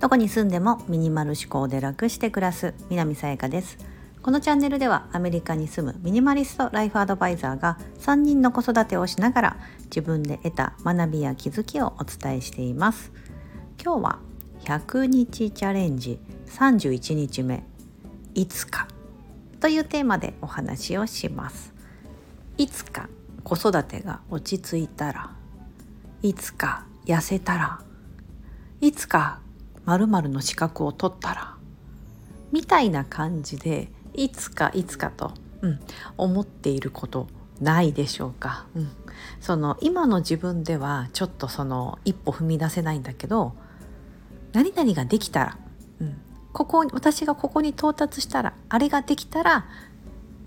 どこに住んでもミニマル思考で楽して暮らす南さやかです。このチャンネルではアメリカに住むミニマリストライフアドバイザーが3人の子育てをしながら自分で得た学びや気づきをお伝えしています。今日は100日チャレンジ31日目いつかというテーマでお話をします。いつか子育てが落ち着いたらいつか痩せたらいつか〇〇の資格を取ったらみたいな感じでいつかいつかと、うん、思っていることないでしょうか、うん、その今の自分ではちょっとその一歩踏み出せないんだけど何々ができたら、うん、ここ私がここに到達したらあれができたら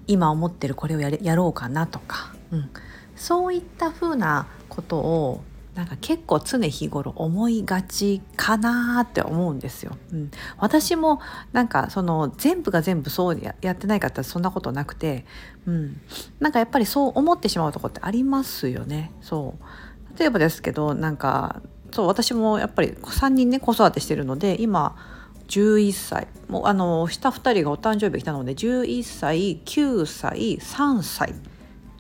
今思ってるこれをややろうかなとか、うん、そういったふうなことをなんか結構常日頃思いがちかなって思うんですよ。うん、私もなんかその全部が全部そうやってないかったらそんなことなくて、うん、なんかやっぱりそう思ってしまうとこってありますよね。そう例えばですけどなんかそう私もやっぱり3人ね子育てしてるので今11歳もうあの下2人がお誕生日来たので11歳9歳3歳。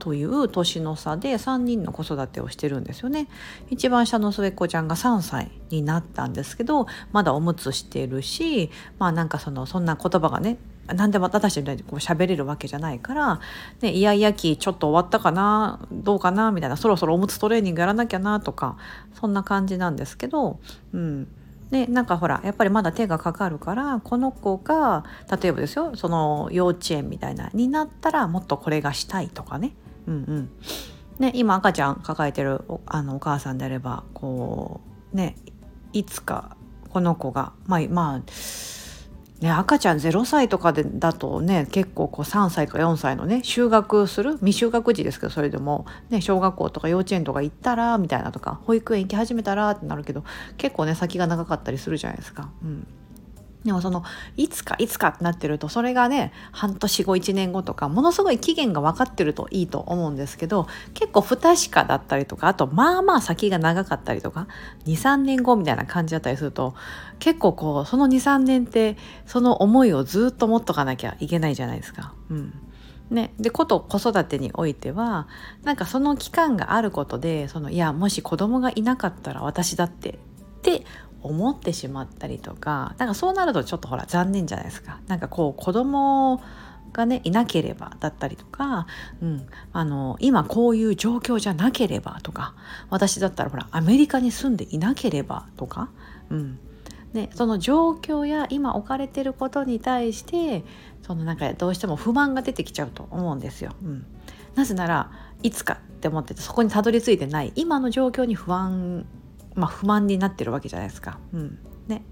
という年の差で3人の子育てをしてるんですよね。一番下の末っ子ちゃんが3歳になったんですけどまだおむつしてるしまあなんかそのそんな言葉がね何でも私みたいにこう喋れるわけじゃないから、ね、イヤイヤ期ちょっと終わったかなどうかなみたいなそろそろおむつトレーニングやらなきゃなとかそんな感じなんですけどうん。でなんかほらやっぱりまだ手がかかるからこの子が例えばですよその幼稚園みたいなになったらもっとこれがしたいとかね。うんうんね、今赤ちゃん抱えてるおあのお母さんであればこうねいつかこの子がまあまあね、赤ちゃん0歳とかでだとね結構こう3歳か4歳のね就学する未就学児ですけどそれでも、ね、小学校とか幼稚園とか行ったらみたいなとか保育園行き始めたらってなるけど結構ね先が長かったりするじゃないですか。うんでもそのいつかいつかってなってるとそれがね半年後1年後とかものすごい期限が分かってるといいと思うんですけど結構不確かだったりとかあとまあまあ先が長かったりとか23年後みたいな感じだったりすると結構こうその23年ってその思いをずっと持っとかなきゃいけないじゃないですか。うんね、でこと子育てにおいてはなんかその期間があることでそのいやもし子供がいなかったら私だってって思ってしまったりとかなんかそうなるとちょっとほら残念じゃないですか。なんかこう子供がねいなければだったりとか、うん、あの今こういう状況じゃなければとか私だったらほらアメリカに住んでいなければとか、うんね、その状況や今置かれてることに対してそのなんかどうしても不満が出てきちゃうと思うんですよ。うん、なぜならいつかって思っててそこにたどり着いてない今の状況に不安まあ、不満になってるわけじゃないですか。うんね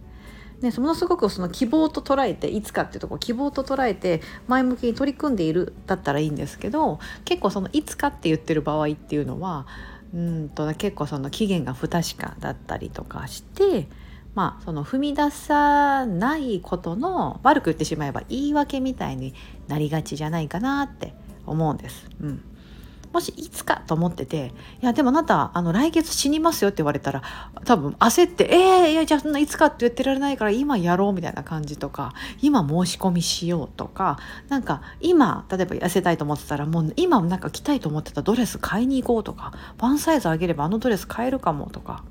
ね、ものすごくその希望と捉えていつかっていうとこ希望と捉えて前向きに取り組んでいるだったらいいんですけど結構そのいつかって言ってる場合っていうのはうんと結構その期限が不確かだったりとかしてまあその踏み出さないことの悪く言ってしまえば言い訳みたいになりがちじゃないかなって思うんです。うんもしいつかと思ってて「いやでもあなたあの来月死にますよ」って言われたら多分焦って「えー、いやじゃあそんないつかって言ってられないから今やろう」みたいな感じとか今申し込みしようとかなんか今例えば痩せたいと思ってたらもう今なんか着たいと思ってたドレス買いに行こうとかワンサイズ上げればあのドレス買えるかもとか。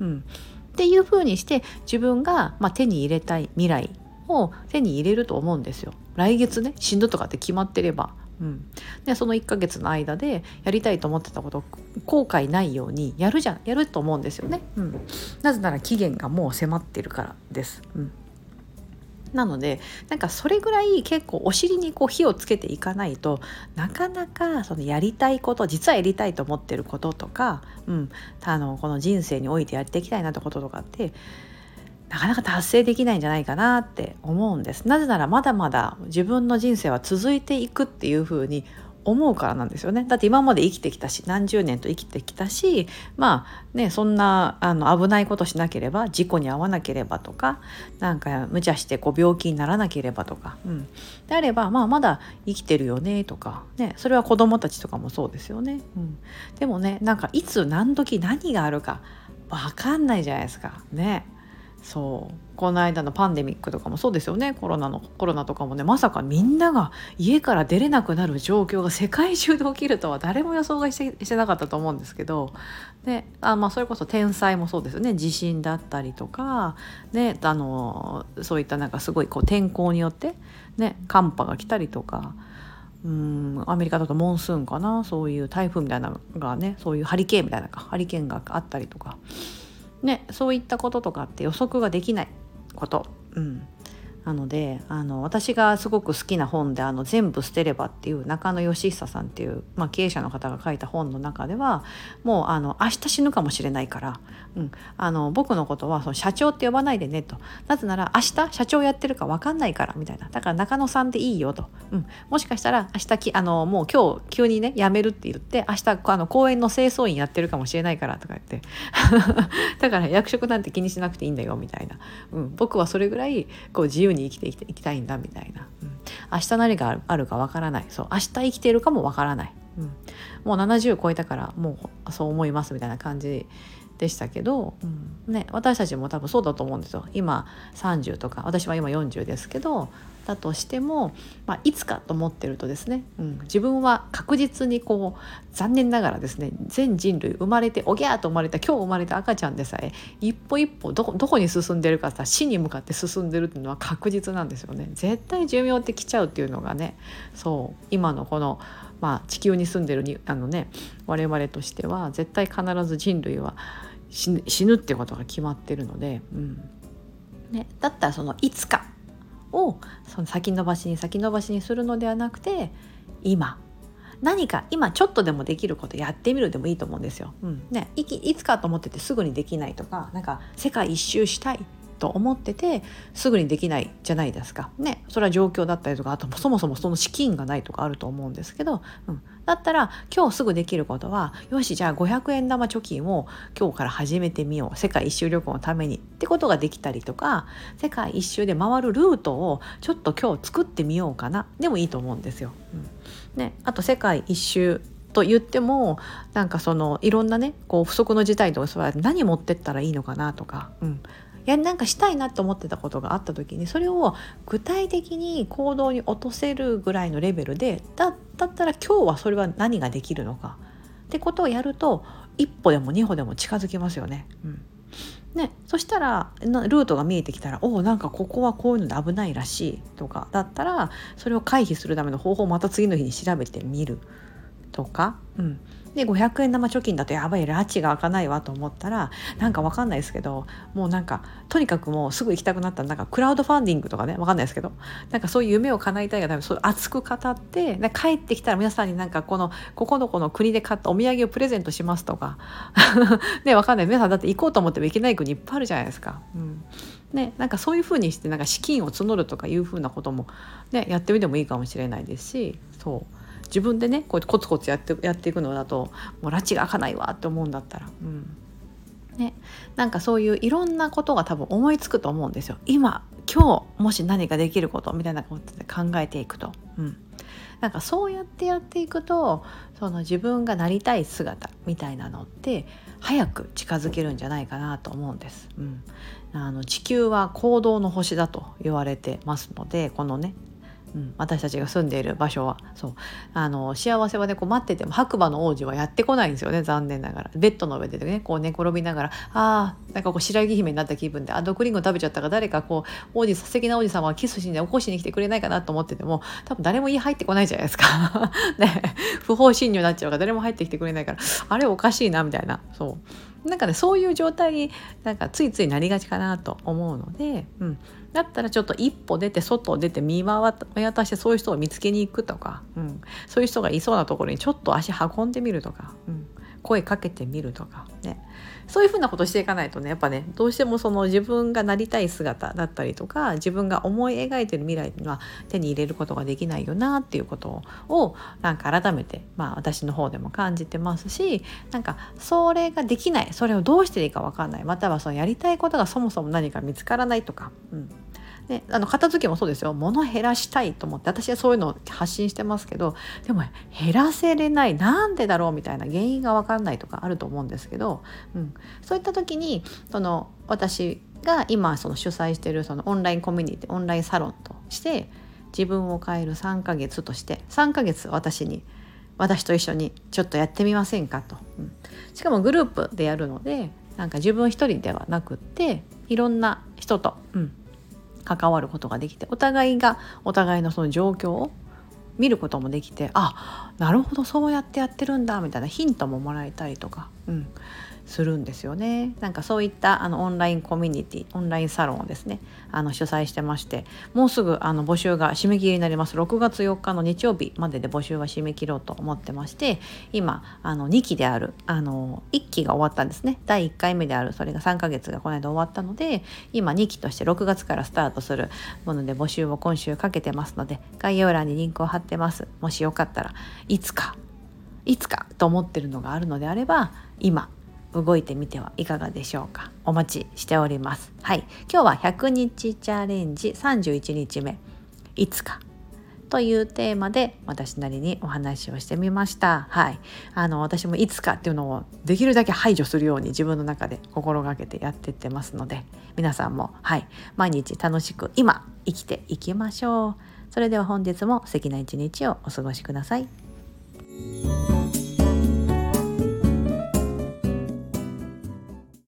うんっていう風にして自分が、まあ、手に入れたい未来を手に入れると思うんですよ。来月ね死ぬとかって決まってればうん、でその1ヶ月の間でやりたいと思ってたこと後悔ないようにやるじゃん。やると思うんですよね、うん、なぜなら期限がもう迫ってるからです、うん、なのでなんかそれぐらい結構お尻にこう火をつけていかないとなかなかそのやりたいこと実はやりたいと思ってることとか、うん、あのこの人生においてやっていきたいなってこととかってなかなか達成できないんじゃないかなって思うんです。なぜならまだまだ自分の人生は続いていくっていうふうに思うからなんですよね。だって今まで生きてきたし何十年と生きてきたしまあねそんなあの危ないことしなければ事故に遭わなければとかなんか無茶してこう病気にならなければとか、うん、であれば、まあ、まだ生きてるよねとか、ね、それは子どもたちとかもそうですよね。うん、でもねなんかいつ何時何があるか分かんないじゃないですか。ね。そう。この間のパンデミックとかもそうですよね。コロナのコロナとかもね。まさかみんなが家から出れなくなる状況が世界中で起きるとは誰も予想がしてなかったと思うんですけど。であ、まあ、それこそ天災もそうですよね。地震だったりとか、ね、あのそういったなんかすごいこう天候によって、ね、寒波が来たりとか。うんアメリカだとモンスーンかな。そういう台風みたいなのがねそういうハリケーンみたいなハリケーンがあったりとか。ね、そういったこととかって予測ができないこと、うん、なのであの私がすごく好きな本で「あの全部捨てれば」っていう中野義久さんっていう、まあ、経営者の方が書いた本の中ではもうあの明日死ぬかもしれないから、うん、あの僕のことはその社長って呼ばないでねと。なぜなら明日社長やってるか分かんないからみたいな。だから中野さんでいいよと、うん、もしかしたら明日きあのもう今日急にね辞めるって言って明日あの公園の清掃員やってるかもしれないからとか言って。だから役職なんて気にしなくていいんだよみたいな、うん、僕はそれぐらいこう自由に生きていきたいんだみたいな、うん、明日何があるかわからない。そう明日生きているかもわからない、うん、もう70超えたからもうそう思いますみたいな感じでしたけど、うん。ね、私たちも多分そうだと思うんですよ。今30とか私は今40ですけどだとしても、まあ、いつかと思ってるとですね、うん、自分は確実にこう残念ながらですね全人類生まれておぎゃーと生まれた今日生まれた赤ちゃんでさえ一歩一歩どこに進んでるかさ死に向かって進んでるっていうのは確実なんですよね。絶対寿命ってきちゃうっていうのがねそう今のこのまあ、地球に住んでるにあの、ね、我々としては絶対必ず人類は死ぬっていうことが決まってるので、うんね、だったらそのいつかをその先延ばしに先延ばしにするのではなくて今。何か今ちょっとでもできることやってみるでもいいと思うんですよ。うん。ね、いいつかと思っててすぐにできないとかなんか世界一周したい。と思っててすぐにできないじゃないですか。ねそれは状況だったりとかあとそもそもその資金がないとかあると思うんですけど、うん、だったら今日すぐできることはよしじゃあ500円玉貯金を今日から始めてみよう。世界一周旅行のためにってことができたりとか世界一周で回るルートをちょっと今日作ってみようかな。でもいいと思うんですよ。うん。ね、あと世界一周と言ってもなんかそのいろんなねこう不測の事態とかそれは何持ってったらいいのかなとか、うん、やなんかしたいなって思ってたことがあった時にそれを具体的に行動に落とせるぐらいのレベルでだだったら今日はそれは何ができるのか。ってことをやると一歩でも二歩でも近づきますよね。うん。ね、そしたらルートが見えてきたらおおんかここはこういうので危ないらしいとかだったらそれを回避するための方法をまた次の日に調べてみる。とか、うん、で500円玉貯金だとやばい拉致が開かないわと思ったらなんか分かんないですけどもうなんかとにかくもうすぐ行きたくなった。らなんかクラウドファンディングとかね分かんないですけどなんかそういう夢を叶えたいがためそう熱く語ってで帰ってきたら皆さんになんかこのここのこの国で買ったお土産をプレゼントしますとか。ね分かんない。皆さんだって行こうと思っても行けない国いっぱいあるじゃないですか。うん。ね、なんかそういうふうにしてなんか資金を募るとかいうふうなことも、ね、やってみてもいいかもしれないですしそう自分でねこうやってコツコツやってやっていくのだともう拉致が開かないわって思うんだったら、うん。ね、なんかそういういろんなことが多分思いつくと思うんですよ。今今日もし何かできることみたいなことで考えていくと。うん。なんかそうやってやっていくとその自分がなりたい姿みたいなのって早く近づけるんじゃないかなと思うんです。うん、あの地球は行動の星だと言われてますのでこのねうん、私たちが住んでいる場所は。そう。あの幸せはねこう待ってても白馬の王子はやってこないんですよね残念ながら。ベッドの上でねこう寝転びながら。あーなんかこう白雪姫になった気分であ毒リンゴ食べちゃったから誰かこう王子素敵な王子様はキスしに起こしに来てくれないかなと思ってても多分誰も家入ってこないじゃないですか。ね。不法侵入になっちゃうから誰も入ってきてくれないからあれおかしいなみたいな。そう。なんかねそういう状態になんかついついなりがちかなと思うので、うん、だったらちょっと一歩出て外を出て見渡してそういう人を見つけに行くとか、うん、そういう人がいそうなところにちょっと足運んでみるとか、うん、声かけてみるとかね。そういうふうなことしていかないとねやっぱねどうしてもその自分がなりたい姿だったりとか自分が思い描いてる未来には手に入れることができないよなっていうことをなんか改めて、まあ、私の方でも感じてますしなんかそれができないそれをどうしていいか分かんないまたはそのやりたいことがそもそも何か見つからないとか、うん、であの片付けもそうですよ。物減らしたいと思って私はそういうのを発信してますけどでも減らせれないなんでだろうみたいな原因が分かんないとかあると思うんですけど、うん、そういった時にその私が今その主催してるそのオンラインコミュニティオンラインサロンとして自分を変える3ヶ月として3ヶ月私に私と一緒にちょっとやってみませんかと、うん、しかもグループでやるのでなんか自分一人ではなくっていろんな人と、うん、関わることができてお互いがお互いのその状況を見ることもできてあなるほどそうやってやってるんだみたいなヒントももらえたりとか、うん、するんですよね。なんかそういったあのオンラインコミュニティオンラインサロンをですねあの主催してましてもうすぐあの募集が締め切りになります。6月4日の日曜日までで募集は締め切ろうと思ってまして今あの2期であるあの1期が終わったんですね。第1回目であるそれが3ヶ月がこの間終わったので今2期として6月からスタートするもので募集を今週かけてますので概要欄にリンクを貼ってます。もしよかったらいつかいつかと思ってるのがあるのであれば今動いてみてはいかがでしょうか？お待ちしております。はい。今日は100日チャレンジ31日目。いつか。というテーマで私なりにお話をしてみました。はい。あの私もいつかっていうのをできるだけ排除するように自分の中で心がけてやってってますので皆さんもはい。毎日楽しく今生きていきましょう。それでは本日も素敵な一日をお過ごしください。